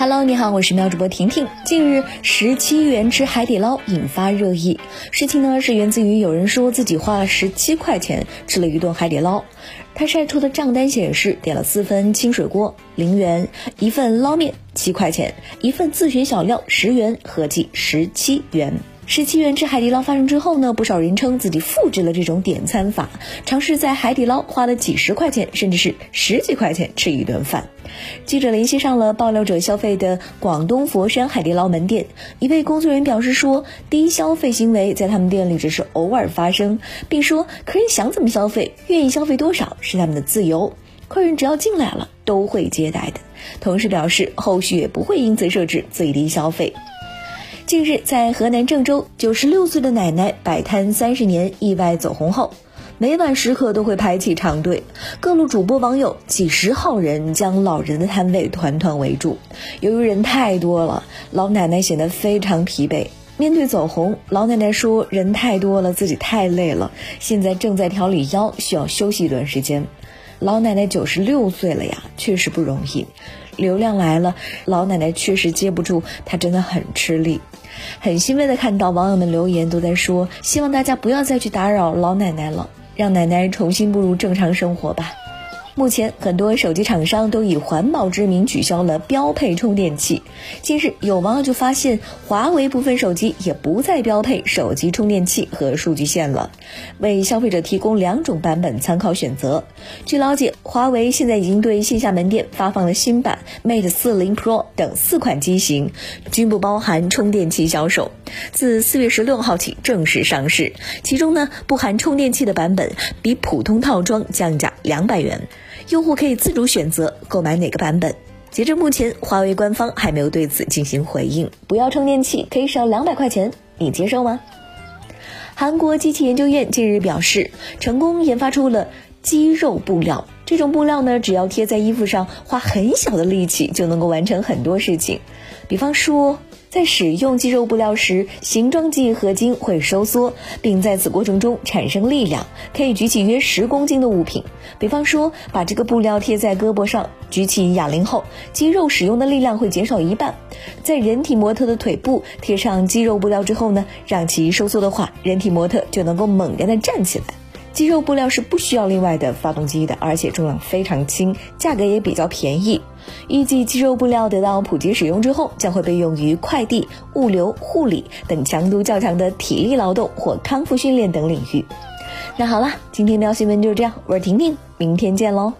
Hello，你好，我是喵主播婷婷。近日，十七元吃海底捞引发热议。事情呢是源自于有人说自己花了十七块钱吃了一顿海底捞，他晒出的账单显示点了四份清水锅零元，一份捞面七块钱，一份自选小料十元，合计十七元。十七元吃海底捞发生之后呢，不少人称自己复制了这种点餐法，尝试在海底捞花了几十块钱，甚至是十几块钱吃一顿饭。记者联系上了爆料者消费的广东佛山海底捞门店，一位工作人员表示说，低消费行为在他们店里只是偶尔发生，并说客人想怎么消费，愿意消费多少是他们的自由，客人只要进来了都会接待的。同时表示，后续也不会因此设置最低消费。近日，在河南郑州，九十六岁的奶奶摆摊三十年，意外走红后，每晚时刻都会排起长队，各路主播网友几十号人将老人的摊位团团围住。由于人太多了，老奶奶显得非常疲惫。面对走红，老奶奶说：“人太多了，自己太累了，现在正在调理腰，需要休息一段时间。”老奶奶九十六岁了呀，确实不容易。流量来了，老奶奶确实接不住，她真的很吃力。很欣慰的看到网友们留言都在说，希望大家不要再去打扰老奶奶了，让奶奶重新步入正常生活吧。目前，很多手机厂商都以环保之名取消了标配充电器。近日，有网友就发现，华为部分手机也不再标配手机充电器和数据线了，为消费者提供两种版本参考选择。据了解，华为现在已经对线下门店发放了新版 Mate 40 Pro 等四款机型，均不包含充电器销售，自四月十六号起正式上市。其中呢，不含充电器的版本比普通套装降价两百元。用户可以自主选择购买哪个版本。截至目前，华为官方还没有对此进行回应。不要充电器可以少两百块钱，你接受吗？韩国机器研究院近日表示，成功研发出了肌肉布料。这种布料呢，只要贴在衣服上，花很小的力气就能够完成很多事情。比方说。在使用肌肉布料时，形状记忆合金会收缩，并在此过程中产生力量，可以举起约十公斤的物品。比方说，把这个布料贴在胳膊上，举起哑铃后，肌肉使用的力量会减少一半。在人体模特的腿部贴上肌肉布料之后呢，让其收缩的话，人体模特就能够猛然的站起来。肌肉布料是不需要另外的发动机的，而且重量非常轻，价格也比较便宜。预计肌肉布料得到普及使用之后，将会被用于快递、物流、护理等强度较强的体力劳动或康复训练等领域。那好了，今天的新闻就是这样，我是婷婷，明天见喽。